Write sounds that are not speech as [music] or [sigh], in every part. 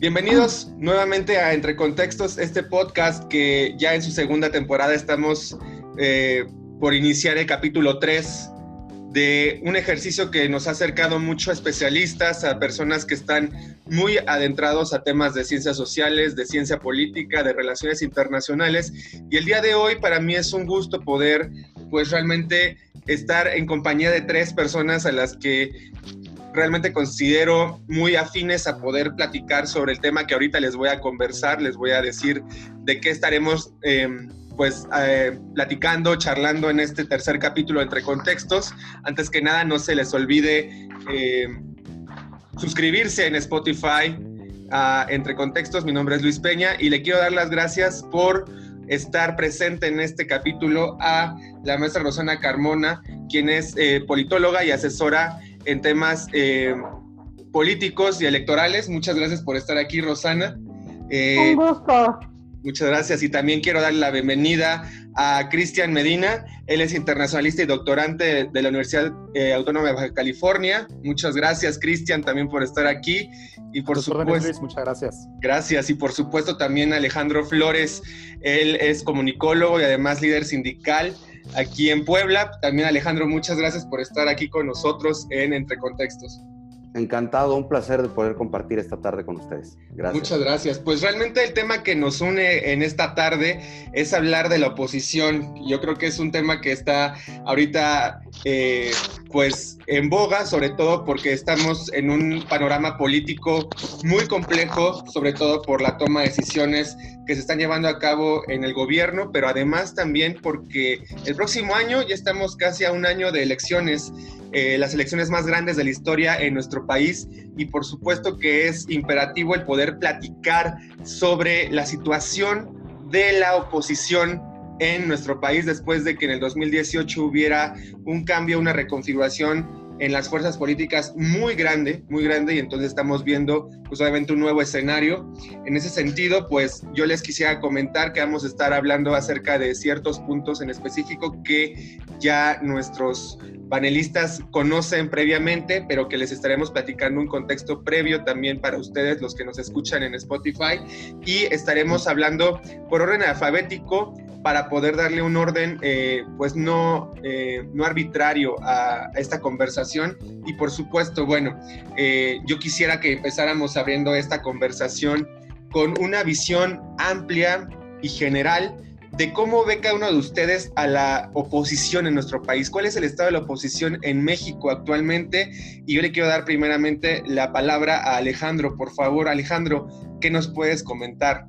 Bienvenidos nuevamente a Entre Contextos, este podcast que ya en su segunda temporada estamos eh, por iniciar el capítulo 3 de un ejercicio que nos ha acercado mucho a especialistas, a personas que están muy adentrados a temas de ciencias sociales, de ciencia política, de relaciones internacionales. Y el día de hoy para mí es un gusto poder pues realmente estar en compañía de tres personas a las que realmente considero muy afines a poder platicar sobre el tema que ahorita les voy a conversar, les voy a decir de qué estaremos em, pues eh, platicando, charlando en este tercer capítulo entre contextos. Antes que nada, no se les olvide em, suscribirse en Spotify a Entre Contextos. Mi nombre es Luis Peña y le quiero dar las gracias por estar presente en este capítulo a la maestra Rosana Carmona, quien es eh, politóloga y asesora en temas eh, políticos y electorales. Muchas gracias por estar aquí, Rosana. Eh, Un gusto. Muchas gracias y también quiero darle la bienvenida a Cristian Medina. Él es internacionalista y doctorante de la Universidad eh, Autónoma de Baja California. Muchas gracias, Cristian, también por estar aquí. Y por supuesto, muchas gracias. Gracias. Y por supuesto también Alejandro Flores. Él es comunicólogo y además líder sindical aquí en Puebla. También Alejandro, muchas gracias por estar aquí con nosotros en Entre Contextos. Encantado, un placer de poder compartir esta tarde con ustedes. Gracias. Muchas gracias. Pues realmente el tema que nos une en esta tarde es hablar de la oposición. Yo creo que es un tema que está ahorita eh, pues en boga, sobre todo porque estamos en un panorama político muy complejo, sobre todo por la toma de decisiones que se están llevando a cabo en el gobierno, pero además también porque el próximo año ya estamos casi a un año de elecciones eh, las elecciones más grandes de la historia en nuestro país y por supuesto que es imperativo el poder platicar sobre la situación de la oposición en nuestro país después de que en el 2018 hubiera un cambio, una reconfiguración en las fuerzas políticas muy grande, muy grande, y entonces estamos viendo pues obviamente un nuevo escenario. En ese sentido, pues yo les quisiera comentar que vamos a estar hablando acerca de ciertos puntos en específico que ya nuestros panelistas conocen previamente, pero que les estaremos platicando un contexto previo también para ustedes, los que nos escuchan en Spotify, y estaremos hablando por orden alfabético para poder darle un orden, eh, pues no, eh, no arbitrario a, esta conversación. Y por supuesto, bueno, eh, yo quisiera que empezáramos abriendo esta conversación con una visión amplia y general de cómo ve cada uno de ustedes a la oposición en nuestro país. ¿Cuál es el estado de la oposición en México actualmente? Y yo le quiero dar primeramente la palabra a Alejandro. Por favor, Alejandro, ¿qué nos puedes comentar?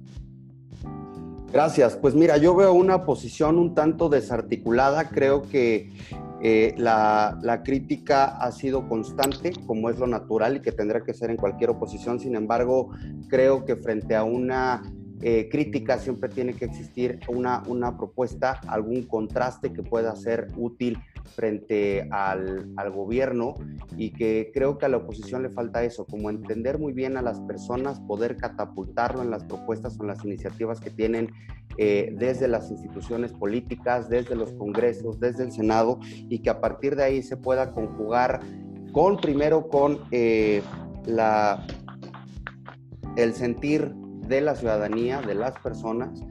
Gracias. Pues mira, yo veo una posición un tanto desarticulada. Creo que eh, la, la, crítica ha sido constante, como es lo natural y que tendrá que ser en cualquier oposición. Sin embargo, creo que frente a una eh, crítica siempre tiene que existir una, una propuesta, algún contraste que pueda ser útil frente al, al, gobierno y que creo que a la oposición le falta eso, como entender muy bien a las personas, poder catapultarlo en las propuestas o en las iniciativas que tienen eh, desde las instituciones políticas, desde los congresos, desde el Senado y que a partir de ahí se pueda conjugar con primero con eh, la, el sentir de la ciudadanía, de las personas,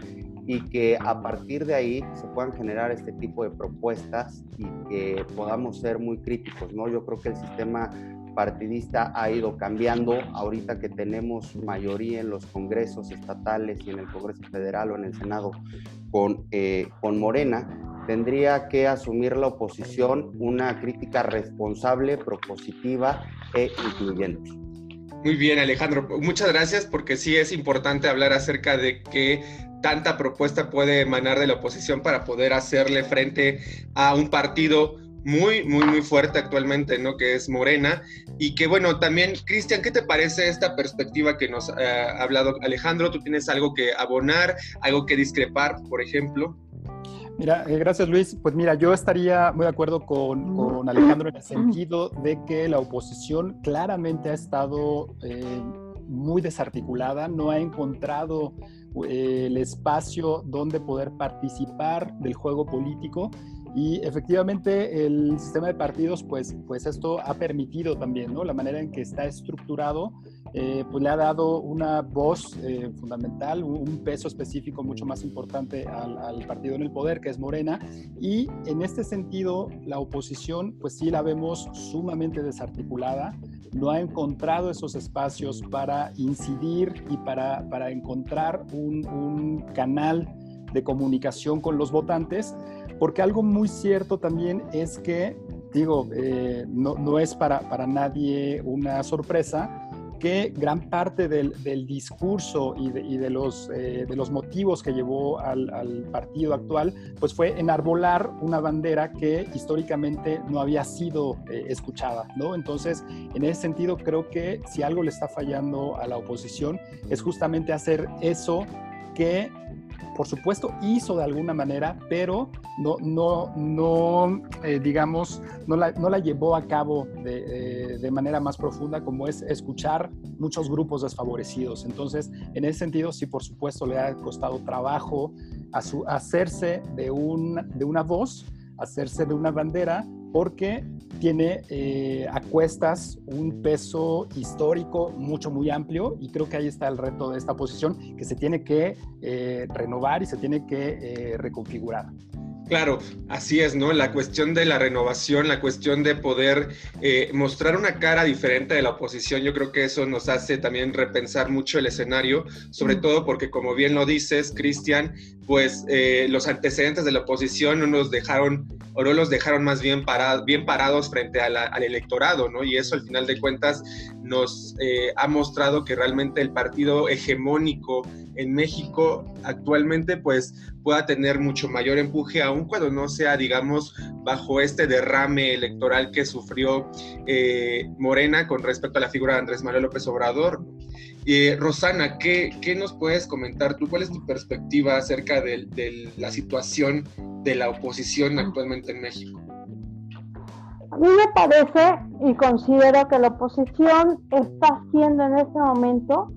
y que a partir de ahí se puedan generar este tipo de propuestas y que podamos ser muy críticos, ¿no? Yo creo que el sistema partidista ha ido cambiando ahorita que tenemos mayoría en los congresos estatales y en el Congreso Federal o en el Senado con, eh, con Morena, tendría que asumir la oposición una crítica responsable, propositiva e incluyente. Muy bien, Alejandro. Muchas gracias porque sí es importante hablar acerca de qué tanta propuesta puede emanar de la oposición para poder hacerle frente a un partido muy, muy, muy fuerte actualmente, ¿no? Que es Morena. Y que bueno, también, Cristian, ¿qué te parece esta perspectiva que nos ha hablado Alejandro? ¿Tú tienes algo que abonar, algo que discrepar, por ejemplo? Mira, eh, gracias Luis. Pues mira, yo estaría muy de acuerdo con, Alejandro en el sentido de que la oposición claramente ha estado eh, muy desarticulada, no ha encontrado eh, el espacio donde poder participar del juego político Y efectivamente el sistema de partidos, pues, pues esto ha permitido también, ¿no? La manera en que está estructurado, eh, pues le ha dado una voz eh, fundamental, un, peso específico mucho más importante al, al, partido en el poder, que es Morena. Y en este sentido, la oposición, pues sí la vemos sumamente desarticulada, no ha encontrado esos espacios para incidir y para, para encontrar un, un canal de comunicación con los votantes, porque algo muy cierto también es que, digo, eh, no, no, es para, para nadie una sorpresa, que gran parte del, del discurso y, de, y de, los, eh, de, los, motivos que llevó al, al, partido actual, pues fue enarbolar una bandera que históricamente no había sido eh, escuchada, ¿no? Entonces, en ese sentido, creo que si algo le está fallando a la oposición es justamente hacer eso que por supuesto hizo de alguna manera, pero no, no, no eh, digamos, no la, no la, llevó a cabo de, eh, de, manera más profunda como es escuchar muchos grupos desfavorecidos. Entonces, en ese sentido, sí, por supuesto, le ha costado trabajo a su, hacerse de, un, de una voz, hacerse de una bandera, porque tiene eh, a cuestas un peso histórico mucho, muy amplio y creo que ahí está el reto de esta posición que se tiene que eh, renovar y se tiene que eh, reconfigurar. Claro, así es, ¿no? La cuestión de la renovación, la cuestión de poder eh, mostrar una cara diferente de la oposición, yo creo que eso nos hace también repensar mucho el escenario, sobre todo porque, como bien lo dices, Cristian, pues eh, los antecedentes de la oposición no nos dejaron, o no los dejaron más bien, parad, bien parados frente a la, al electorado, ¿no? Y eso al final de cuentas nos eh, ha mostrado que realmente el partido hegemónico en México actualmente pues pueda tener mucho mayor empuje, aun cuando no sea, digamos, bajo este derrame electoral que sufrió eh, Morena con respecto a la figura de Andrés Manuel López Obrador. Eh, Rosana, ¿qué, ¿qué, nos puedes comentar tú? ¿Cuál es tu perspectiva acerca de, de la situación de la oposición actualmente en México? A mí me parece y considero que la oposición está haciendo en este momento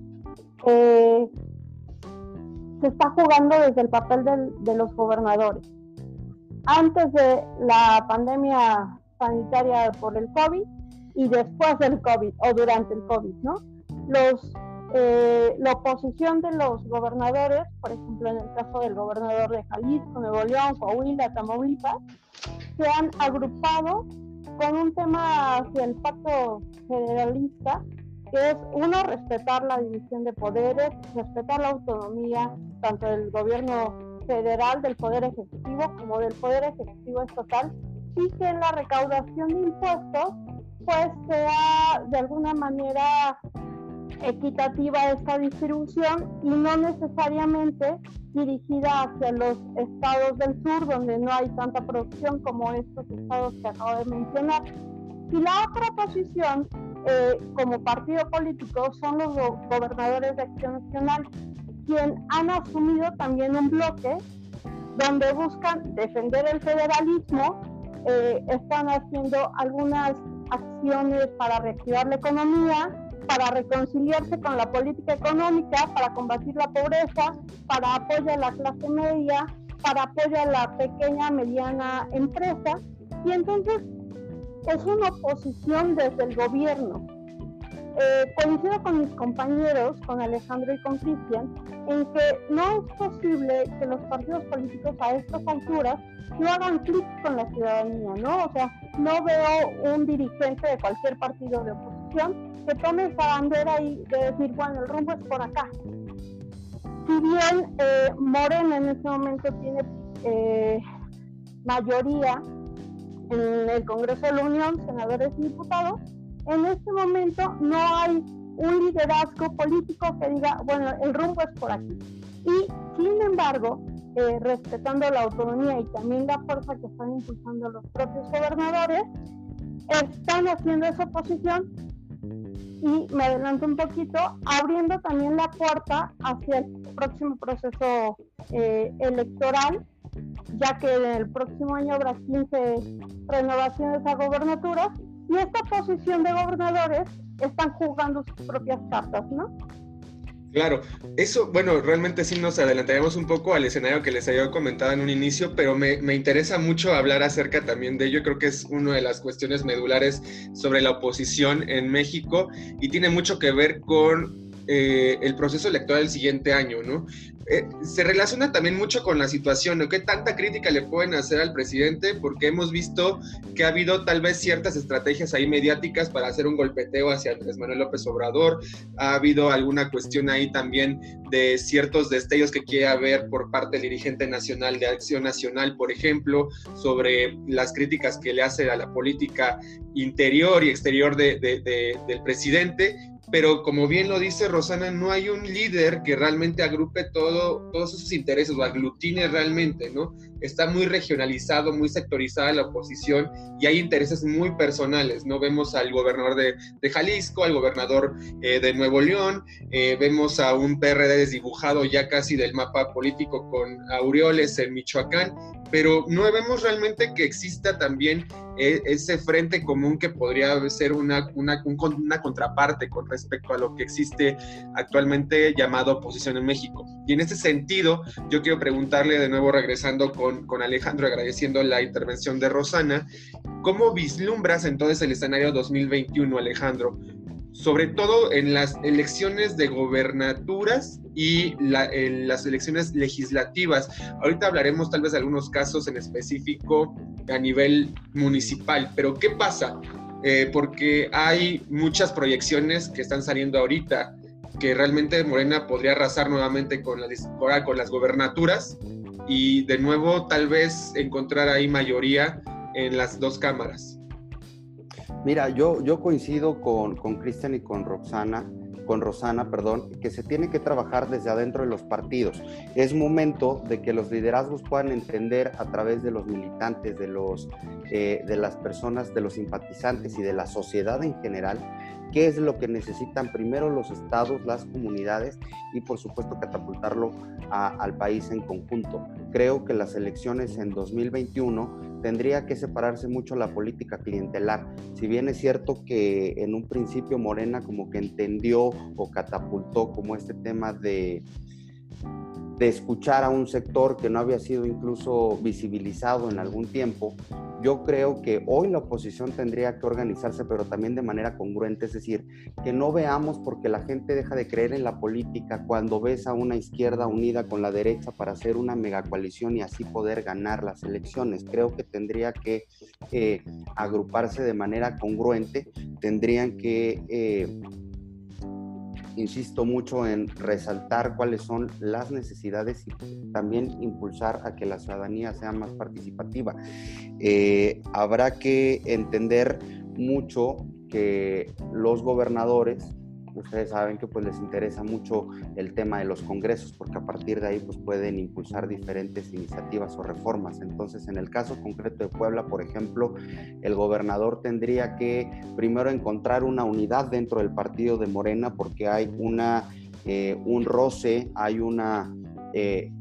eh, se está jugando desde el papel de los gobernadores. Antes de la pandemia sanitaria por el COVID y después del COVID o durante el COVID, ¿no? Los, eh, la oposición de los gobernadores, por ejemplo, en el caso del gobernador de Jalisco, Nuevo León, Coahuila, Tamaulipas, se han agrupado con un tema hacia el pacto federalista que es uno, respetar la división de poderes, respetar la autonomía tanto del gobierno federal, del poder ejecutivo, como del poder ejecutivo estatal, y que la recaudación de impuestos pues sea de alguna manera equitativa esta distribución y no necesariamente dirigida hacia los estados del sur donde no hay tanta producción como estos estados que acabo de mencionar. Y la otra posición eh, como partido político son los go gobernadores de Acción Nacional, quienes han asumido también un bloque donde buscan defender el federalismo, eh, están haciendo algunas acciones para reactivar la economía, para reconciliarse con la política económica, para combatir la pobreza, para apoyar a la clase media, para apoyar a la pequeña, mediana empresa. Y entonces es una oposición desde el gobierno. Eh, coincido con mis compañeros, con Alejandro y con Cristian, en que no es posible que los partidos políticos a estas alturas no hagan clic con la ciudadanía, ¿no? O sea, no veo un dirigente de cualquier partido de oposición que tome esa bandera y de decir, bueno, el rumbo es por acá. Si bien eh, Morena en este momento tiene eh, mayoría en el Congreso de la Unión, senadores y diputados, en este momento no hay un liderazgo político que diga, bueno, el rumbo es por aquí. Y sin embargo, eh, respetando la autonomía y también la fuerza que están impulsando los propios gobernadores, están haciendo esa oposición y me adelanto un poquito, abriendo también la puerta hacia el próximo proceso eh, electoral ya que en el próximo año habrá 15 renovaciones a gobernaturas y esta posición de gobernadores están jugando sus propias cartas, ¿no? Claro, eso, bueno, realmente sí nos adelantaríamos un poco al escenario que les había comentado en un inicio, pero me, me, interesa mucho hablar acerca también de ello. Creo que es una de las cuestiones medulares sobre la oposición en México y tiene mucho que ver con eh, el proceso electoral del siguiente año, ¿no? Eh, se relaciona también mucho con la situación, ¿no? ¿Qué tanta crítica le pueden hacer al presidente? Porque hemos visto que ha habido tal vez ciertas estrategias ahí mediáticas para hacer un golpeteo hacia Andrés Manuel López Obrador. Ha habido alguna cuestión ahí también de ciertos destellos que quiere haber por parte del dirigente nacional de Acción Nacional, por ejemplo, sobre las críticas que le hace a la política interior y exterior de, del presidente pero como bien lo dice Rosana, no hay un líder que realmente agrupe todo, todos esos intereses o aglutine realmente, ¿no? Está muy regionalizado, muy sectorizada la oposición y hay intereses muy personales, ¿no? Vemos al gobernador de, de Jalisco, al gobernador eh, de Nuevo León, eh, vemos a un PRD desdibujado ya casi del mapa político con Aureoles en Michoacán, pero no vemos realmente que exista también eh, ese frente común que podría ser una, una, una, contraparte con respecto a lo que existe actualmente llamado oposición en México. Y en ese sentido, yo quiero preguntarle de nuevo, regresando con, con Alejandro, agradeciendo la intervención de Rosana, ¿cómo vislumbras entonces el escenario 2021, Alejandro? sobre todo en las elecciones de gobernaturas y en las elecciones legislativas. Ahorita hablaremos tal vez de algunos casos en específico a nivel municipal, pero ¿qué pasa? Eh, porque hay muchas proyecciones que están saliendo ahorita que realmente Morena podría arrasar nuevamente con, la, con las gobernaturas y de nuevo tal vez encontrar ahí mayoría en las dos cámaras. Mira, yo, yo coincido con Cristian y con Roxana, con Rosana, perdón, que se tiene que trabajar desde adentro de los partidos. Es momento de que los liderazgos puedan entender a través de los militantes, de, los, eh, de las personas, de los simpatizantes y de la sociedad en general, qué es lo que necesitan primero los estados, las comunidades y por supuesto catapultarlo al país en conjunto. Creo que las elecciones en 2021 tendría que separarse mucho la política clientelar. Si bien es cierto que en un principio Morena como que entendió o catapultó como este tema de de escuchar a un sector que no había sido incluso visibilizado en algún tiempo, yo creo que hoy la oposición tendría que organizarse, pero también de manera congruente, es decir, que no veamos porque la gente deja de creer en la política cuando ves a una izquierda unida con la derecha para hacer una megacoalición y así poder ganar las elecciones. Creo que tendría que eh, agruparse de manera congruente, tendrían que... Eh, insisto mucho en resaltar cuáles son las necesidades y también impulsar a que la ciudadanía sea más participativa. Eh, habrá que entender mucho que los gobernadores ustedes saben que pues les interesa mucho el tema de los congresos porque a partir de ahí pues pueden impulsar diferentes iniciativas o reformas. Entonces, en el caso concreto de Puebla, por ejemplo, el gobernador tendría que primero encontrar una unidad dentro del partido de Morena porque hay una, eh, un roce, hay una... Eh,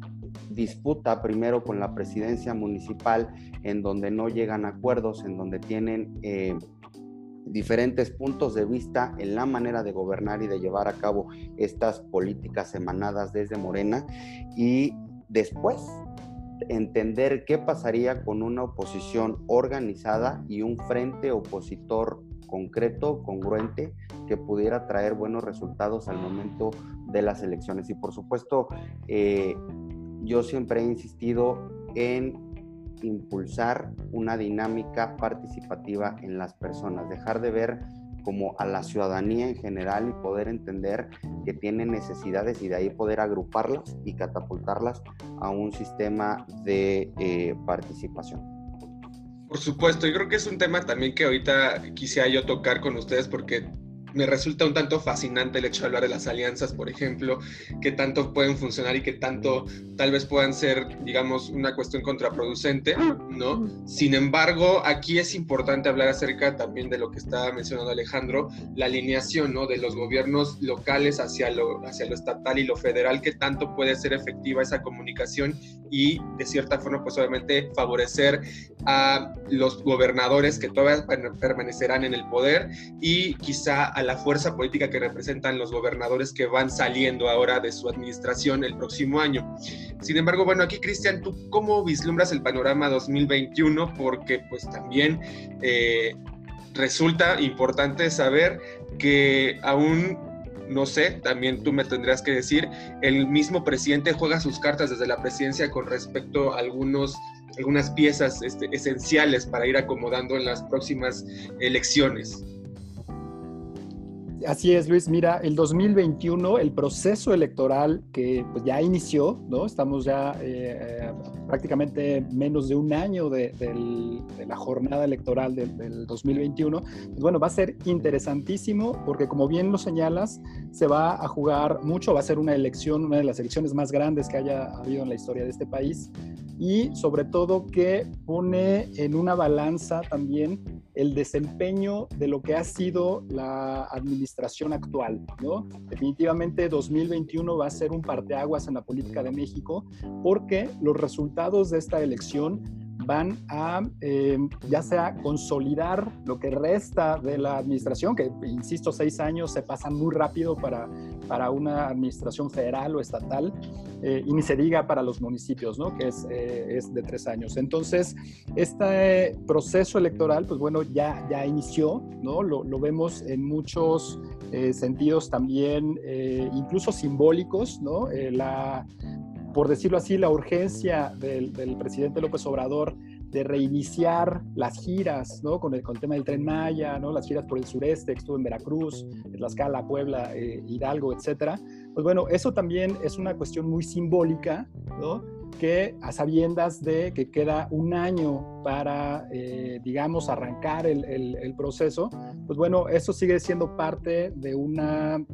disputa primero con la presidencia municipal en donde no llegan acuerdos, en donde tienen eh, diferentes puntos de vista en la manera de gobernar y de llevar a cabo estas políticas emanadas desde Morena y después entender qué pasaría con una oposición organizada y un frente opositor concreto, congruente, que pudiera traer buenos resultados al momento de las elecciones. Y por supuesto, eh, yo siempre he insistido en impulsar una dinámica participativa en las personas, dejar de ver como a la ciudadanía en general y poder entender que tienen necesidades y de ahí poder agruparlas y catapultarlas a un sistema de eh, participación. Por supuesto, yo creo que es un tema también que ahorita quisiera yo tocar con ustedes porque me resulta un tanto fascinante el hecho de hablar de las alianzas, por ejemplo, que tanto pueden funcionar y que tanto tal vez puedan ser, digamos, una cuestión contraproducente, ¿no? Sin embargo, aquí es importante hablar acerca también de lo que estaba mencionando Alejandro, la alineación, ¿no? De los gobiernos locales hacia lo, hacia lo estatal y lo federal, que tanto puede ser efectiva esa comunicación y de cierta forma, pues obviamente favorecer a los gobernadores que todavía permanecerán en el poder y quizá a la fuerza política que representan los gobernadores que van saliendo ahora de su administración el próximo año. Sin embargo, bueno, aquí Cristian, ¿tú cómo vislumbras el panorama 2021? Porque pues también eh, resulta importante saber que aún no sé, también tú me tendrás que decir, el mismo presidente juega sus cartas desde la presidencia con respecto a algunos, algunas piezas este, esenciales para ir acomodando en las próximas elecciones. Así es, Luis. Mira, el 2021, el proceso electoral que pues, ya inició, ¿no? Estamos ya eh, prácticamente menos de un año de, la jornada electoral del, 2021. Pues, bueno, va a ser interesantísimo porque, como bien lo señalas, se va a jugar mucho. Va a ser una elección, una de las elecciones más grandes que haya habido en la historia de este país y sobre todo que pone en una balanza también el desempeño de lo que ha sido la administración actual, ¿no? Definitivamente 2021 va a ser un parteaguas en la política de México porque los resultados de esta elección van a eh, ya sea consolidar lo que resta de la administración, que insisto, seis años se pasan muy rápido para, para una administración federal o estatal, eh, y ni se diga para los municipios, ¿no? que es, eh, es de tres años. Entonces, este proceso electoral, pues bueno, ya, ya inició, ¿no? lo, lo vemos en muchos sentidos también, incluso simbólicos, ¿no? la por decirlo así, la urgencia del, presidente López Obrador de reiniciar las giras, ¿no? Con el, con el tema del Tren Maya, ¿no? Las giras por el sureste, estuvo en Veracruz, Tlaxcala, Puebla, eh, Hidalgo, etcétera. Pues bueno, eso también es una cuestión muy simbólica, ¿no? Que a sabiendas de que queda un año para, eh, digamos, arrancar el, el proceso, pues bueno, eso sigue siendo parte de una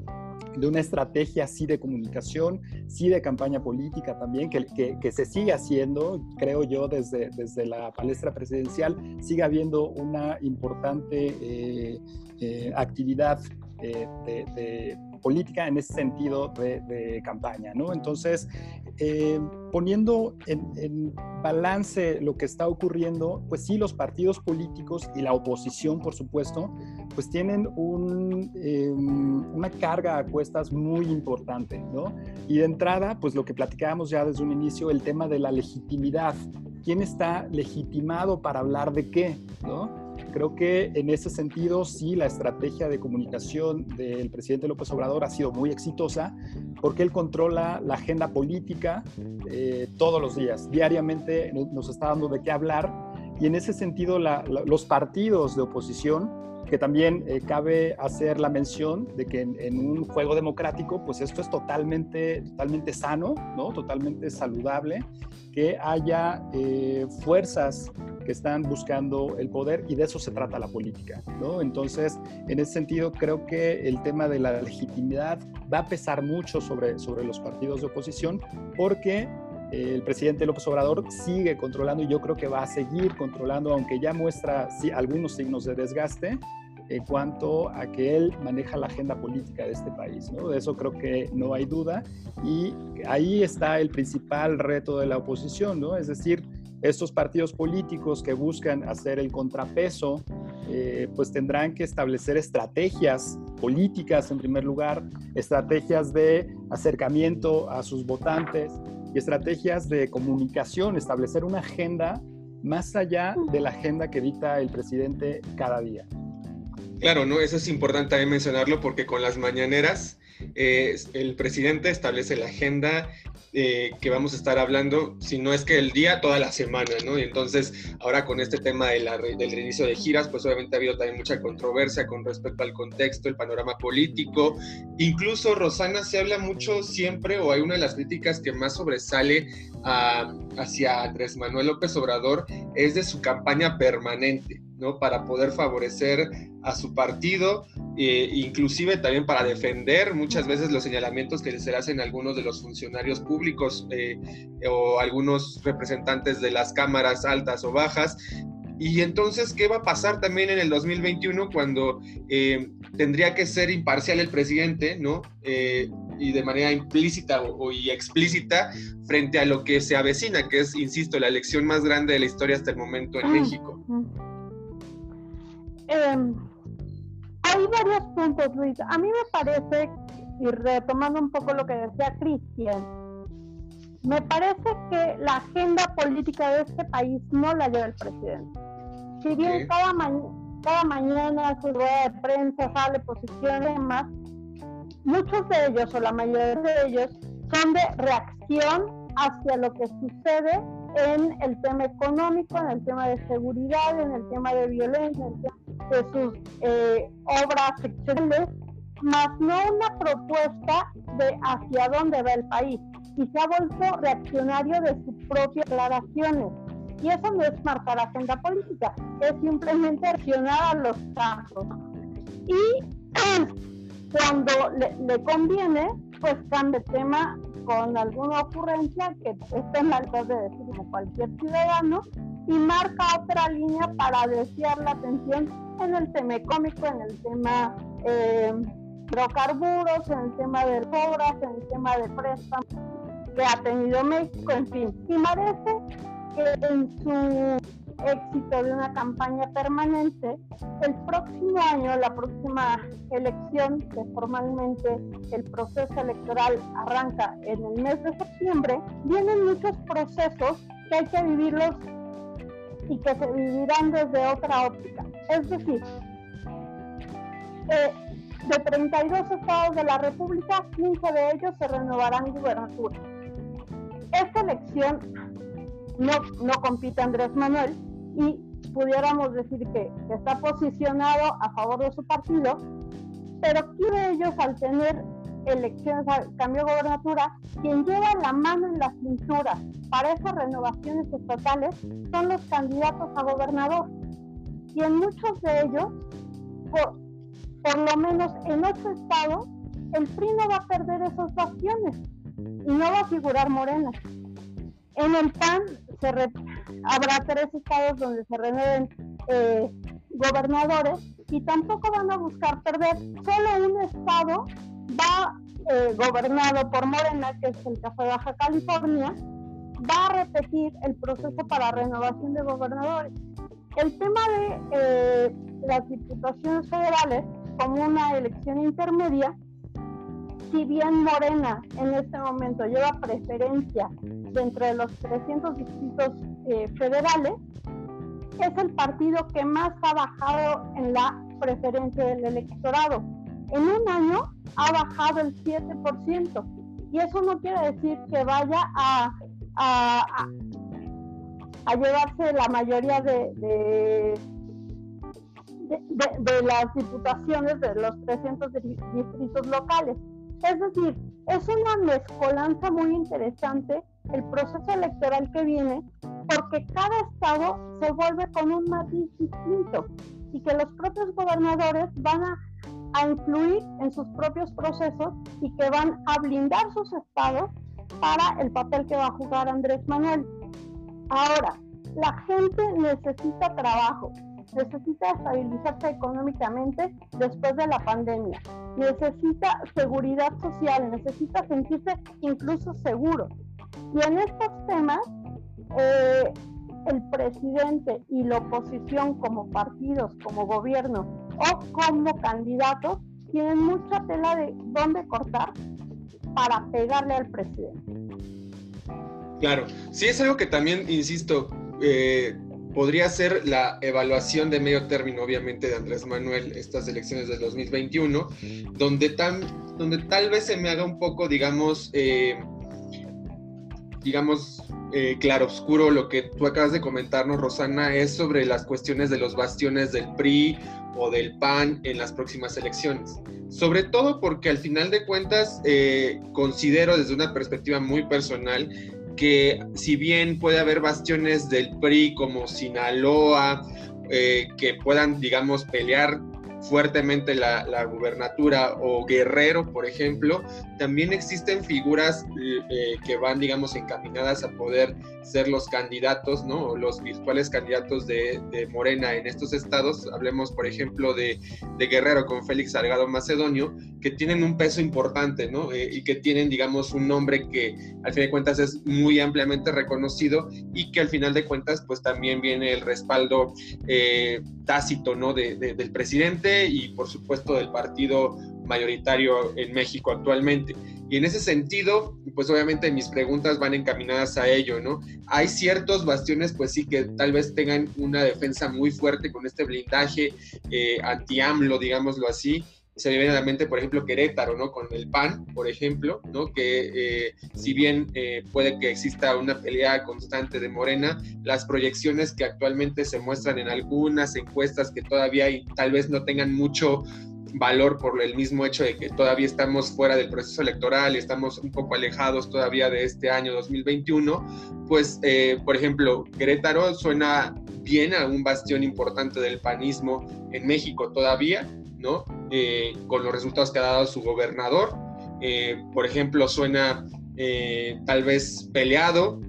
de una estrategia así de comunicación, sí de campaña política también, que, que, se sigue haciendo, creo yo, desde, desde la palestra presidencial, sigue habiendo una importante eh, eh, actividad eh, de, política en ese sentido de, campaña, ¿no? Entonces, eh, poniendo en, balance lo que está ocurriendo, pues sí, los partidos políticos y la oposición, por supuesto, pues tienen un, em, una carga a cuestas muy importante, ¿no? Y de entrada, pues lo que platicábamos ya desde un inicio, el tema de la legitimidad. ¿Quién está legitimado para hablar de qué, ¿no? Creo que en ese sentido sí la estrategia de comunicación del presidente López Obrador ha sido muy exitosa porque él controla la agenda política eh, todos los días, diariamente nos está dando de qué hablar y en ese sentido los partidos de oposición que también eh, cabe hacer la mención de que en, un juego democrático, pues esto es totalmente, totalmente sano, ¿no? totalmente saludable, que haya eh, fuerzas que están buscando el poder y de eso se trata la política. ¿no? Entonces, en ese sentido, creo que el tema de la legitimidad va a pesar mucho sobre, sobre los partidos de oposición porque el presidente López Obrador sigue controlando y yo creo que va a seguir controlando, aunque ya muestra algunos signos de desgaste en cuanto a que él maneja la agenda política de este país. De eso creo que no hay duda y ahí está el principal reto de la oposición, ¿no? es decir, estos partidos políticos que buscan hacer el contrapeso, eh, pues tendrán que establecer estrategias políticas en primer lugar, estrategias de acercamiento a sus votantes, estrategias de comunicación, establecer una agenda más allá de la agenda que dicta el presidente cada día. Claro, ¿no? Eso es importante también mencionarlo porque con las mañaneras el presidente establece la agenda eh, que vamos a estar hablando, si no es que el día, toda la semana, ¿no? Y entonces, ahora con este tema del reinicio de giras, pues obviamente ha habido también mucha controversia con respecto al contexto, el panorama político. Incluso, Rosana, se habla mucho siempre, o hay una de las críticas que más sobresale hacia Andrés Manuel López Obrador, es de su campaña permanente. ¿no? Para poder favorecer a su partido, eh, inclusive también para defender muchas veces los señalamientos que se le hacen a algunos de los funcionarios públicos eh, o algunos representantes de las cámaras altas o bajas. Y entonces, ¿qué va a pasar también en el 2021 cuando eh, tendría que ser imparcial el presidente, ¿no? y de manera implícita o, y explícita frente a lo que se avecina, que es, insisto, la elección más grande de la historia hasta el momento en ah, México. Em, hay varios puntos, Luis. A mí me parece, y retomando un poco lo que decía Cristian, me parece que la agenda política de este país no la lleva el presidente. Si bien cada, cada mañana su rueda de prensa sale posiciones y demás, muchos de ellos o la mayoría de ellos son de reacción hacia lo que sucede en el tema económico, en el tema de seguridad, en el tema de violencia, en el tema de sus eh, obras sexuales, más no una propuesta de hacia dónde va el país. Y se ha vuelto reaccionario de sus propias declaraciones. Y eso no es marcar agenda política, es simplemente reaccionar a los casos. Y [clears throat] cuando le, conviene, pues cambia tema con alguna ocurrencia que esté en la de decir como cualquier ciudadano y marca otra línea para desviar la atención en el tema económico, en el tema eh, hidrocarburos, en el tema de obras, en el tema de préstamos que ha tenido México, en fin. Y parece que en su éxito de una campaña permanente, el próximo año, la próxima elección, que formalmente el proceso electoral arranca en el mes de septiembre, vienen muchos procesos que hay que vivirlos y que se vivirán desde otra óptica. Es decir, eh, de 32 estados de la República, 15 de ellos se renovarán gubernaturas. Esta elección no, no compite Andrés Manuel y pudiéramos decir que, está posicionado a favor de su partido, pero ¿quién ellos al tener elecciones, cambio de gobernatura, quien lleva la mano en la cintura para esas renovaciones estatales son los candidatos a gobernador. Y en muchos de ellos, por, por lo menos en ocho estados, el PRI no va a perder esos bastiones y no va a figurar Morena. En el PAN se habrá tres estados donde se renueven eh, gobernadores y tampoco van a buscar perder. Solo un estado va eh, gobernado por Morena, que es el Café Baja California, va a repetir el proceso para renovación de gobernadores. El tema de eh, las diputaciones federales como una elección intermedia, si bien Morena en este momento lleva preferencia dentro de los 300 distritos eh, federales, es el partido que más ha bajado en la preferencia del electorado. En un año ha bajado el 7%. Y eso no quiere decir que vaya a, a, llevarse la mayoría de, de, de, las diputaciones de los 300 distritos locales. Es decir, es una mezcolanza muy interesante el proceso electoral que viene porque cada estado se vuelve con un matiz distinto y que los propios gobernadores van a a influir en sus propios procesos y que van a blindar sus estados para el papel que va a jugar Andrés Manuel. Ahora, la gente necesita trabajo, necesita estabilizarse económicamente después de la pandemia, necesita seguridad social, necesita sentirse incluso seguro. Y en estos temas, eh, el presidente y la oposición como partidos, como gobierno, o como candidatos tienen mucha tela de dónde cortar para pegarle al presidente. Claro, sí es algo que también, insisto, eh, podría ser la evaluación de medio término, obviamente, de Andrés Manuel, estas elecciones del 2021, donde, tan, donde tal vez se me haga un poco, digamos, eh, digamos, eh, claro oscuro lo que tú acabas de comentarnos, Rosana, es sobre las cuestiones de los bastiones del PRI o del PAN en las próximas elecciones. Sobre todo porque al final de cuentas eh, considero desde una perspectiva muy personal que si bien puede haber bastiones del PRI como Sinaloa, eh, que puedan, digamos, pelear fuertemente la, la, gubernatura o Guerrero, por ejemplo, también existen figuras eh, que van, digamos, encaminadas a poder ser los candidatos, ¿no? Los virtuales candidatos de, Morena en estos estados. Hablemos, por ejemplo, de, Guerrero con Félix Salgado Macedonio, que tienen un peso importante, ¿no? Eh, y que tienen, digamos, un nombre que al fin de cuentas es muy ampliamente reconocido y que al final de cuentas, pues también viene el respaldo eh, tácito, ¿no? del presidente y, por supuesto, del partido mayoritario en México actualmente. Y en ese sentido, pues obviamente mis preguntas van encaminadas a ello, ¿no? Hay ciertos bastiones, pues sí, que tal vez tengan una defensa muy fuerte con este blindaje eh, anti-AMLO, digámoslo así. Se me viene a la mente, por ejemplo, Querétaro, ¿no? Con el PAN, por ejemplo, ¿no? Que eh, si bien eh, puede que exista una pelea constante de Morena, las proyecciones que actualmente se muestran en algunas encuestas que todavía y tal vez no tengan mucho valor por el mismo hecho de que todavía estamos fuera del proceso electoral y estamos un poco alejados todavía de este año 2021, pues, eh, por ejemplo, Querétaro suena bien a un bastión importante del panismo en México todavía, ¿no? Eh, con los resultados que ha dado su gobernador. Eh, por ejemplo, suena tal vez peleado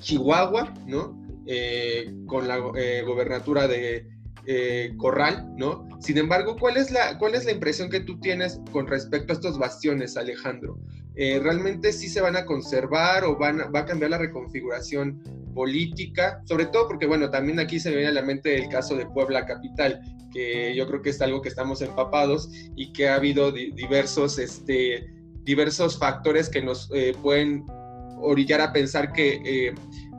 Chihuahua, ¿no? con la gobernatura de eh, corral, ¿no? Sin embargo, ¿cuál es, la, ¿cuál es la impresión que tú tienes con respecto a estos bastiones, Alejandro? Eh, ¿Realmente sí se van a conservar o van va a cambiar la reconfiguración política? Sobre todo porque, bueno, también aquí se me viene a la mente el caso de Puebla Capital, que yo creo que es algo que estamos empapados y que ha habido diversos, este, diversos factores que nos eh, pueden orillar a pensar que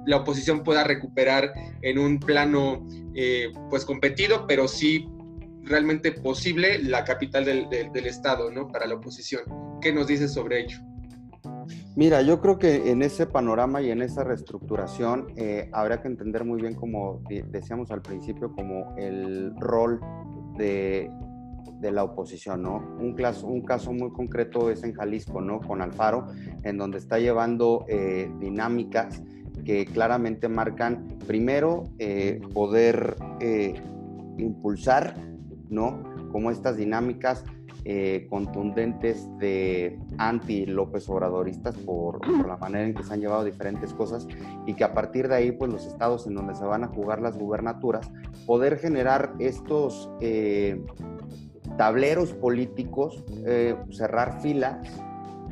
la oposición pueda recuperar en un plano eh, pues competido, pero sí realmente posible la capital del, Estado, ¿no? Para la oposición. ¿Qué nos dices sobre ello? Mira, yo creo que en ese panorama y en esa reestructuración eh, habrá que entender muy bien, como decíamos al principio, como el rol de, la oposición, ¿no? Un caso, un caso muy concreto es en Jalisco, ¿no? Con Alfaro, en donde está llevando eh, dinámicas que claramente marcan, primero, eh, poder eh, impulsar, ¿no? Como estas dinámicas eh, contundentes de anti-López Obradoristas por, por, la manera en que se han llevado diferentes cosas y que a partir de ahí, pues los estados en donde se van a jugar las gubernaturas, poder generar estos tableros políticos, cerrar filas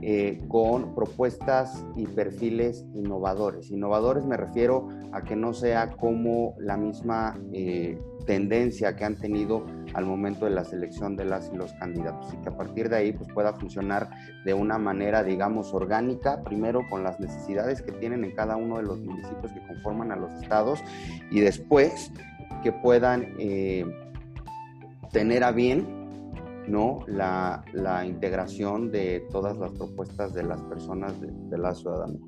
eh, con propuestas y perfiles innovadores. Innovadores me refiero a que no sea como la misma eh, tendencia que han tenido al momento de la selección de las y los candidatos y que a partir de ahí pues pueda funcionar de una manera digamos orgánica primero con las necesidades que tienen en cada uno de los municipios que conforman a los estados y después que puedan eh, tener a bien ¿no? La, integración de todas las propuestas de las personas de, la ciudadanía.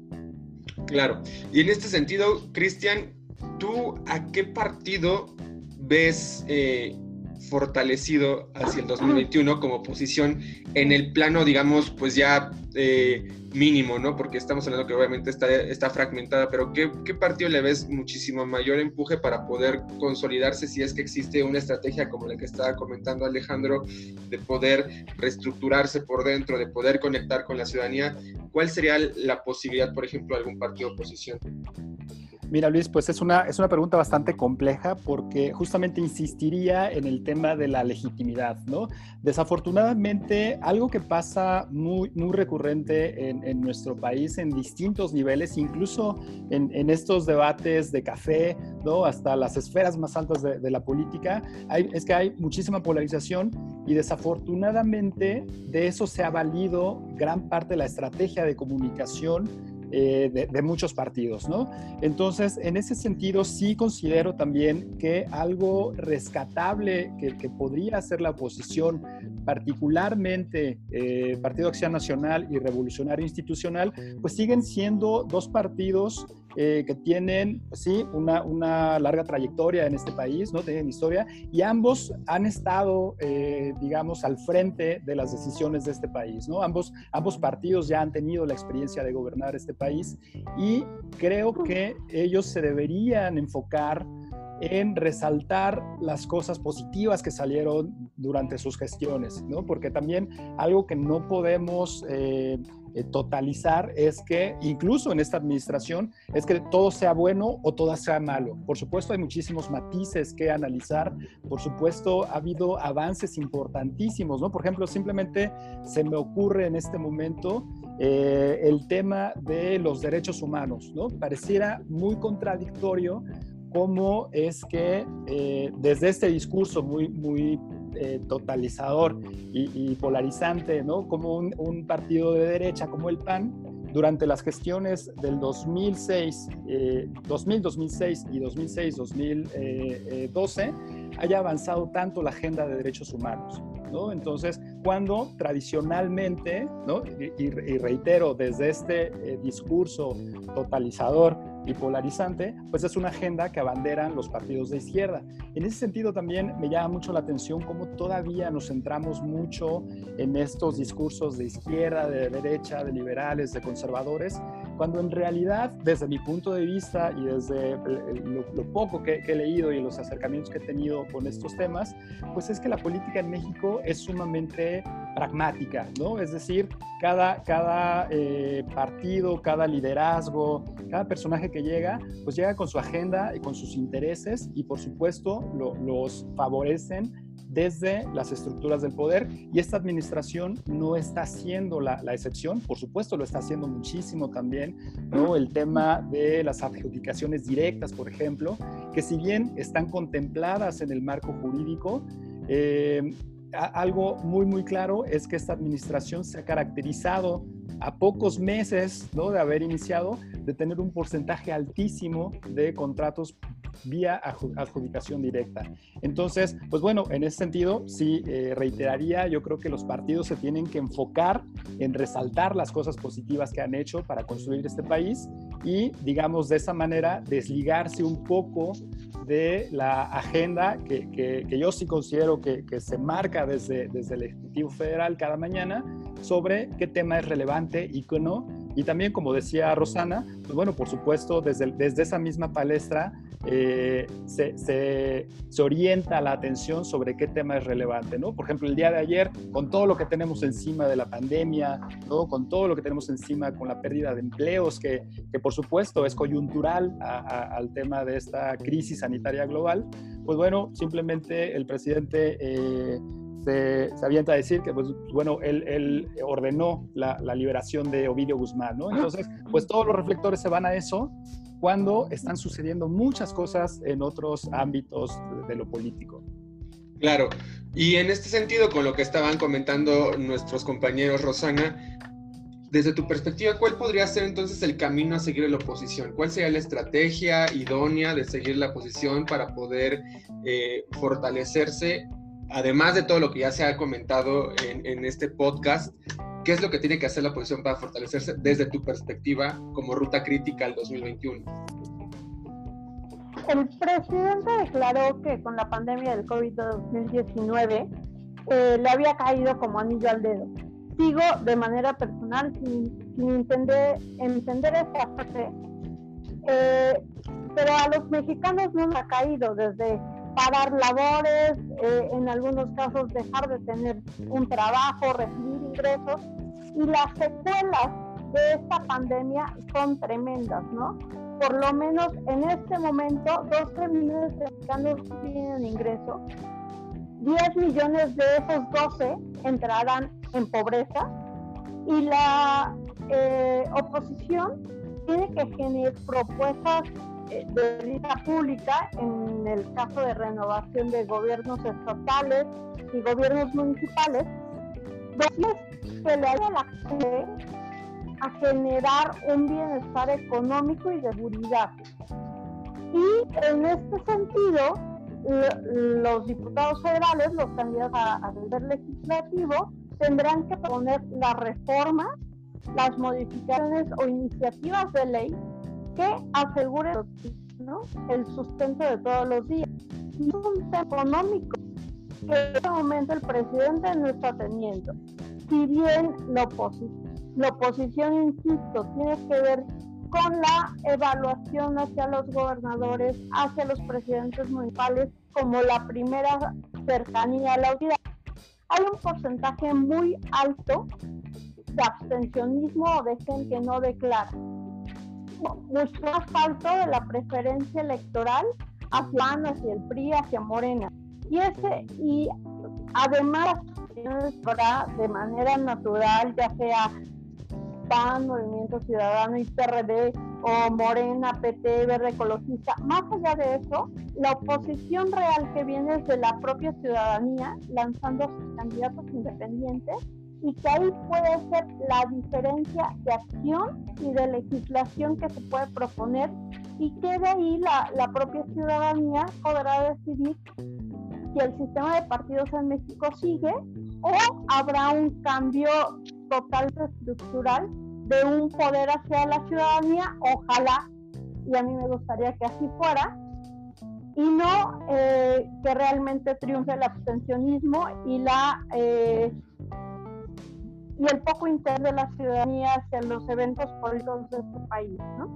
Claro. Y en este sentido, Cristian, ¿tú a qué partido ves eh, fortalecido hacia el 2021 como posición en el plano, digamos, pues ya eh, mínimo, ¿no? Porque estamos hablando que obviamente está, está fragmentada, pero ¿qué, ¿qué, partido le ves muchísimo mayor empuje para poder consolidarse si es que existe una estrategia como la que estaba comentando Alejandro, de poder reestructurarse por dentro, de poder conectar con la ciudadanía? ¿Cuál sería la posibilidad, por ejemplo, de algún partido de oposición? Mira, Luis, pues es una, es una pregunta bastante compleja porque justamente insistiría en el tema de la legitimidad, ¿no? Desafortunadamente, algo que pasa muy, muy recurrente en, en nuestro país en distintos niveles, incluso en, en, estos debates de café, ¿no? Hasta las esferas más altas de, de la política, es que hay muchísima polarización y desafortunadamente de eso se ha valido gran parte de la estrategia de comunicación eh, de, muchos partidos, ¿no? Entonces, en ese sentido, sí considero también que algo rescatable que, podría hacer la oposición, particularmente eh, Partido Acción Nacional y Revolucionario Institucional, pues siguen siendo dos partidos eh, que tienen, pues sí, una, una, larga trayectoria en este país, ¿no? Tienen historia, y ambos han estado, eh, digamos, al frente de las decisiones de este país, ¿no? Ambos, ambos partidos ya han tenido la experiencia de gobernar este país y creo que ellos se deberían enfocar en resaltar las cosas positivas que salieron durante sus gestiones, ¿no? Porque también algo que no podemos... Eh, eh, totalizar es que, incluso en esta administración, es que todo sea bueno o todo sea malo. Por supuesto, hay muchísimos matices que analizar. Por supuesto, ha habido avances importantísimos, ¿no? Por ejemplo, simplemente se me ocurre en este momento eh, el tema de los derechos humanos, ¿no? Pareciera muy contradictorio cómo es que eh, desde este discurso muy, muy eh, totalizador y, polarizante, ¿no? Como un, partido de derecha como el PAN, durante las gestiones del 2006, 2000, 2006 y 2006-2012 haya avanzado tanto la agenda de derechos humanos. ¿no? Entonces, cuando tradicionalmente, ¿no? y, reitero, desde este eh, discurso totalizador y polarizante, pues es una agenda que abanderan los partidos de izquierda. En ese sentido también me llama mucho la atención cómo todavía nos centramos mucho en estos discursos de izquierda, de derecha, de liberales, de conservadores, cuando en realidad, desde mi punto de vista y desde lo, poco que, he leído y los acercamientos que he tenido con estos temas, pues es que la política en México es sumamente pragmática, ¿no? Es decir, cada, cada eh, partido, cada liderazgo, cada personaje que llega, pues llega con su agenda y con sus intereses y por supuesto los favorecen desde las estructuras del poder y esta administración no está haciendo la, excepción, por supuesto lo está haciendo muchísimo también, ¿no? El tema de las adjudicaciones directas, por ejemplo, que si bien están contempladas en el marco jurídico, eh, algo muy, muy claro es que esta administración se ha caracterizado a pocos meses ¿no? de haber iniciado, de tener un porcentaje altísimo de contratos vía adjudicación directa. Entonces, pues bueno, en ese sentido, sí, eh, reiteraría, yo creo que los partidos se tienen que enfocar en resaltar las cosas positivas que han hecho para construir este país y, digamos, de esa manera, desligarse un poco de la agenda que, que, yo sí considero que, que, se marca desde, desde el Ejecutivo Federal cada mañana sobre qué tema es relevante y qué no. Y también, como decía Rosana, pues bueno, por supuesto, desde, desde esa misma palestra eh, se, se, se, orienta la atención sobre qué tema es relevante, ¿no? Por ejemplo, el día de ayer, con todo lo que tenemos encima de la pandemia. Con todo lo que tenemos encima con la pérdida de empleos, que, que por supuesto es coyuntural al tema de esta crisis sanitaria global, pues bueno, simplemente el presidente... Eh, se, avienta a decir que, pues, bueno, él, ordenó la, liberación de Ovidio Guzmán, ¿no? Entonces, pues todos los reflectores se van a eso cuando están sucediendo muchas cosas en otros ámbitos de lo político. Claro, y en este sentido, con lo que estaban comentando nuestros compañeros Rosana, desde tu perspectiva, ¿cuál podría ser entonces el camino a seguir la oposición? ¿Cuál sería la estrategia idónea de seguir la oposición para poder eh, fortalecerse, además de todo lo que ya se ha comentado en, este podcast, ¿Qué es lo que tiene que hacer la oposición para fortalecerse desde tu perspectiva como ruta crítica al 2021? El presidente declaró que con la pandemia del COVID-19 eh, le había caído como anillo al dedo. Sigo de manera personal sin, entender, entender esa eh, pero a los mexicanos no nos ha caído desde parar labores, eh, en algunos casos dejar de tener un trabajo, recibir ingresos. Y las secuelas de esta pandemia son tremendas, ¿no? Por lo menos en este momento 12 millones de mexicanos tienen ingreso, 10 millones de esos 12 entrarán en pobreza. Y la eh, oposición tiene que generar propuestas de vida pública en el caso de renovación de gobiernos estatales y gobiernos municipales, donde se le haya la gente a generar un bienestar económico y de seguridad. Y en este sentido, los diputados federales, los candidatos al poder legislativo, tendrán que poner las reformas, las modificaciones o iniciativas de ley que asegure el sustento de todos los días. Y un tema económico que en este momento el presidente no está teniendo. Si bien la, oposición, insisto, tiene que ver con la evaluación hacia los gobernadores, hacia los presidentes municipales como la primera cercanía a la autoridad. Hay un porcentaje muy alto de abstencionismo o de gente que no declara. Mucho más de la preferencia electoral hacia hacia el PRI, hacia Morena. Y, ese, y además de manera natural, ya sea PAN, Movimiento Ciudadano y PRD, o Morena, PT, Verde Ecologista. Más allá de eso, la oposición real que viene es de la propia ciudadanía, lanzando sus candidatos independientes, y que ahí puede ser la diferencia de acción y de legislación que se puede proponer, y que de ahí la, la propia ciudadanía podrá decidir si el sistema de partidos en México sigue o habrá un cambio total estructural de un poder hacia la ciudadanía, ojalá, y a mí me gustaría que así fuera, y no eh, que realmente triunfe el abstencionismo y la eh, y el poco interés de la ciudadanía hacia los eventos políticos de este país, ¿no?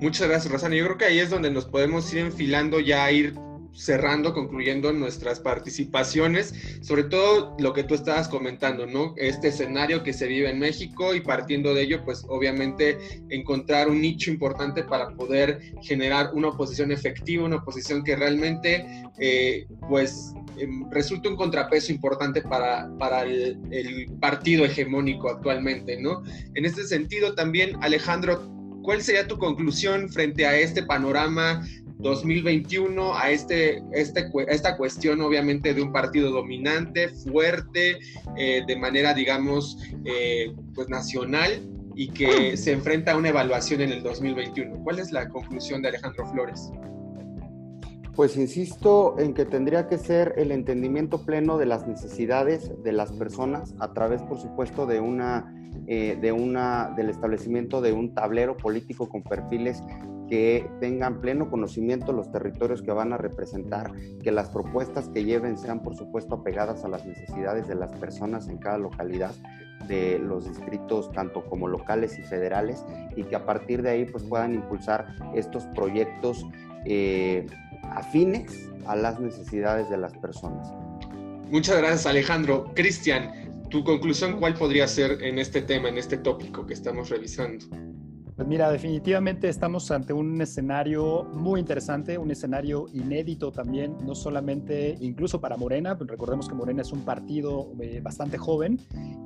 Muchas gracias, Rosana. Yo creo que ahí es donde nos podemos ir enfilando ya a ir cerrando, concluyendo nuestras participaciones, sobre todo lo que tú estabas comentando, ¿no? Este escenario que se vive en México y partiendo de ello, pues obviamente encontrar un nicho importante para poder generar una oposición efectiva, una oposición que realmente, eh, pues, em, resulte un contrapeso importante para, para el, el partido hegemónico actualmente, ¿no? En este sentido también, Alejandro, ¿Cuál sería tu conclusión frente a este panorama 2021 a este, este, esta cuestión obviamente de un partido dominante, fuerte, eh, de manera digamos eh, pues nacional y que se enfrenta a una evaluación en el 2021. ¿Cuál es la conclusión de Alejandro Flores? Pues insisto en que tendría que ser el entendimiento pleno de las necesidades de las personas a través, por supuesto, de una, eh, de una, del establecimiento de un tablero político con perfiles que tengan pleno conocimiento los territorios que van a representar, que las propuestas que lleven sean, por supuesto, apegadas a las necesidades de las personas en cada localidad de los distritos tanto como locales y federales y que a partir de ahí pues puedan impulsar estos proyectos eh, afines a las necesidades de las personas. Muchas gracias Alejandro. Cristian, tu conclusión cuál podría ser en este tema, en este tópico que estamos revisando? Pues mira, definitivamente estamos ante un escenario muy interesante, un escenario inédito también, no solamente incluso para Morena, pues recordemos que Morena es un partido eh, bastante joven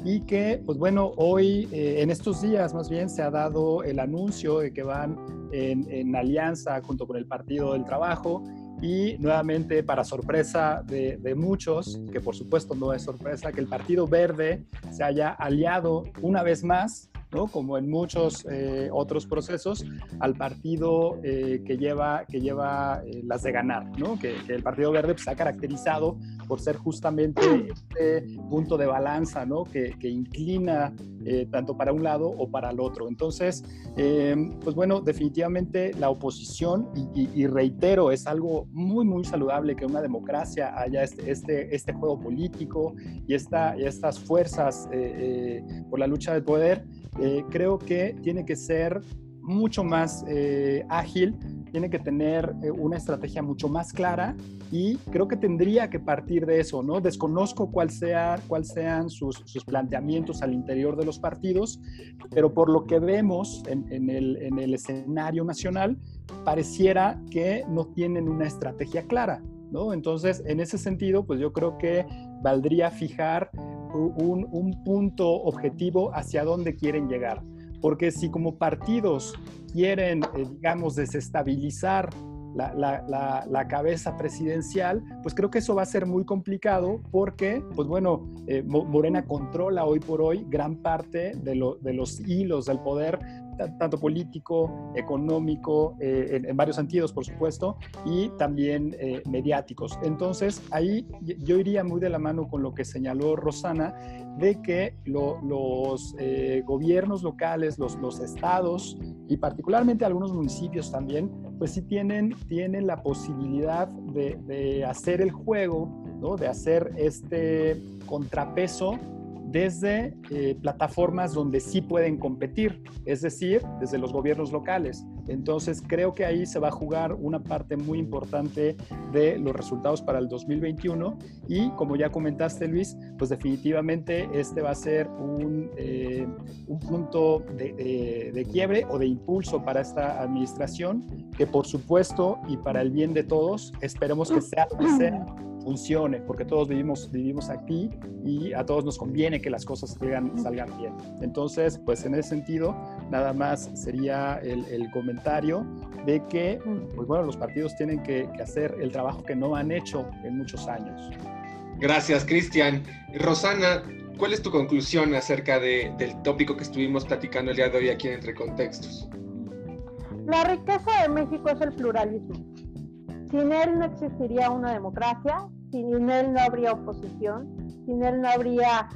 y que, pues bueno, hoy, eh, en estos días más bien, se ha dado el anuncio de que van en, alianza junto con el Partido del Trabajo y nuevamente para sorpresa de, de, muchos, que por supuesto no es sorpresa, que el Partido Verde se haya aliado una vez más como en muchos eh, otros procesos, al partido eh, que lleva, que lleva eh, las de ganar, que, el Partido Verde pues, se ha caracterizado por ser justamente este punto de balanza que, inclina tanto para un lado o para el otro. Entonces, pues bueno, definitivamente la oposición, y, reitero, es algo muy, muy saludable que una democracia haya este, este, este juego político y, esta, y estas fuerzas por la lucha de poder. Eh, creo que tiene que ser mucho más eh, ágil, tiene que tener eh, una estrategia mucho más clara y creo que tendría que partir de eso, ¿no? Desconozco cuál sea, cuál sean sus, sus planteamientos al interior de los partidos, pero por lo que vemos en, en, el, en el escenario nacional, pareciera que no tienen una estrategia clara, ¿no? Entonces, en ese sentido, pues yo creo que valdría fijar un, punto objetivo hacia dónde quieren llegar. Porque si como partidos quieren, eh, digamos, desestabilizar la, cabeza presidencial, pues creo que eso va a ser muy complicado porque, pues bueno, eh, Morena controla hoy por hoy gran parte de, de los hilos del poder tanto político, económico, eh, en, varios sentidos, por supuesto, y también eh, mediáticos. Entonces, ahí yo iría muy de la mano con lo que señaló Rosana, de que los eh, gobiernos locales, los, estados y particularmente algunos municipios también, pues sí tienen, tienen la posibilidad de, de hacer el juego, ¿no? de hacer este contrapeso desde eh, plataformas donde sí pueden competir, es decir, desde los gobiernos locales. Entonces, creo que ahí se va a jugar una parte muy importante de los resultados para el 2021 y como ya comentaste, Luis, pues definitivamente este va a ser un, eh, un punto de, de, quiebre o de impulso para esta administración que por supuesto y para el bien de todos, esperemos que sea, sea funcione, porque todos vivimos, vivimos aquí y a todos nos conviene que las cosas salgan, salgan bien. Entonces, pues en ese sentido, nada más sería el, el comentario de que, pues bueno, los partidos tienen que, que, hacer el trabajo que no han hecho en muchos años. Gracias, Cristian. Rosana, ¿cuál es tu conclusión acerca de, del tópico que estuvimos platicando el día de hoy aquí en Entre Contextos? La riqueza de México es el pluralismo sin él no existiría una democracia, sin él no habría oposición, sin él no habría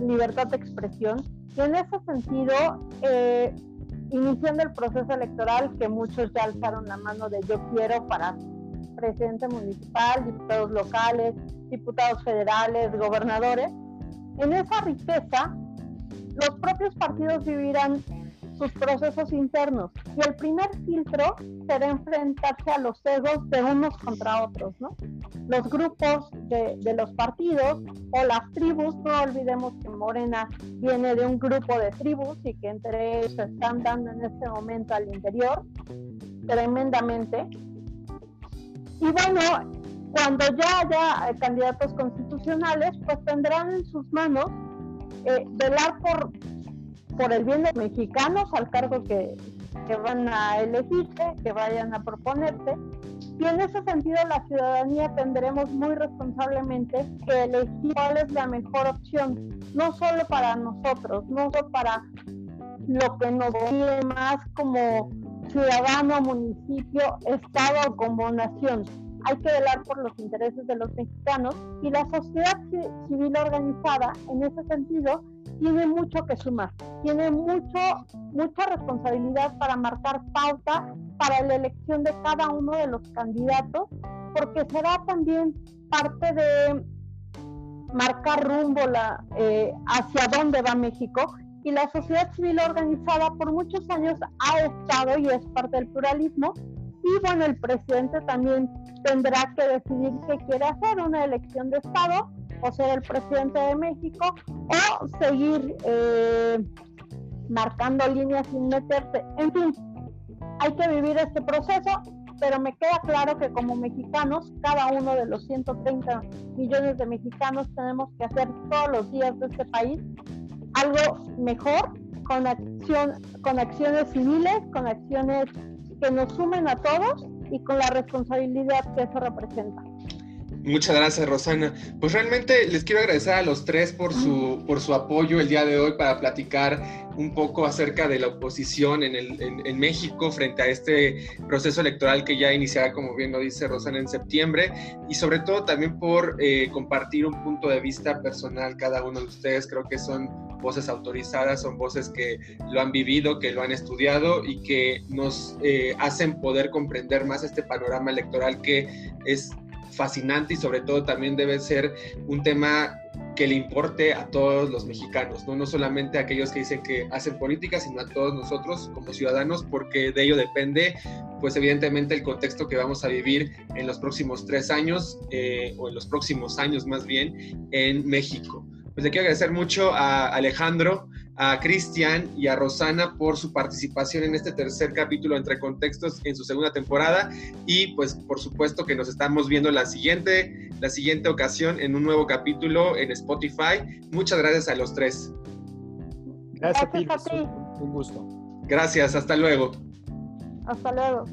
libertad de expresión. Y en ese sentido, eh, iniciando el proceso electoral, que muchos ya alzaron la mano de yo quiero para presidente municipal, diputados locales, diputados federales, gobernadores, en esa riqueza los propios partidos vivirán sus procesos internos. Y el primer filtro será enfrentarse a los egos de unos contra otros, ¿no? Los grupos de, los partidos o las tribus, no olvidemos que Morena viene de un grupo de tribus y que entre ellos están dando en este momento al interior tremendamente. Y bueno, cuando ya haya candidatos constitucionales, pues tendrán en sus manos eh, velar por por el bien de los mexicanos al cargo que, que van a elegirse, que vayan a proponerse. Y en ese sentido la ciudadanía tendremos muy responsablemente que elegir cuál es la mejor opción, no solo para nosotros, no solo para lo que nos viene más como ciudadano, municipio, estado o como nación. Hay que velar por los intereses de los mexicanos y la sociedad civil organizada en ese sentido tiene mucho que sumar, tiene mucho, mucha responsabilidad para marcar pauta para la elección de cada uno de los candidatos, porque será también parte de marcar rumbo la, eh, hacia dónde va México. Y la sociedad civil organizada por muchos años ha estado y es parte del pluralismo. Y bueno, el presidente también tendrá que decidir qué quiere hacer, una elección de Estado o ser el presidente de México o seguir eh, marcando líneas sin meterse. En fin, hay que vivir este proceso, pero me queda claro que como mexicanos, cada uno de los 130 millones de mexicanos tenemos que hacer todos los días de este país algo mejor con acción, con acciones civiles, con acciones que nos sumen a todos y con la responsabilidad que eso representa. Muchas gracias, Rosana. Pues realmente les quiero agradecer a los tres por su, por su apoyo el día de hoy para platicar un poco acerca de la oposición en, el, en, México frente a este proceso electoral que ya iniciará, como bien lo dice Rosana, en septiembre y sobre todo también por eh, compartir un punto de vista personal cada uno de ustedes. Creo que son voces autorizadas, son voces que lo han vivido, que lo han estudiado y que nos eh, hacen poder comprender más este panorama electoral que es fascinante y sobre todo también debe ser un tema que le importe a todos los mexicanos, ¿no? no solamente a aquellos que dicen que hacen política, sino a todos nosotros como ciudadanos, porque de ello depende, pues evidentemente el contexto que vamos a vivir en los próximos tres años, eh, o en los próximos años más bien, en México. Pues le quiero agradecer mucho a Alejandro, a Cristian y a Rosana por su participación en este tercer capítulo Entre Contextos en su segunda temporada y pues por supuesto que nos estamos viendo la siguiente, la siguiente ocasión en un nuevo capítulo en Spotify. Muchas gracias a los tres. Gracias, a ti. Un gusto. Gracias, hasta luego. Hasta luego.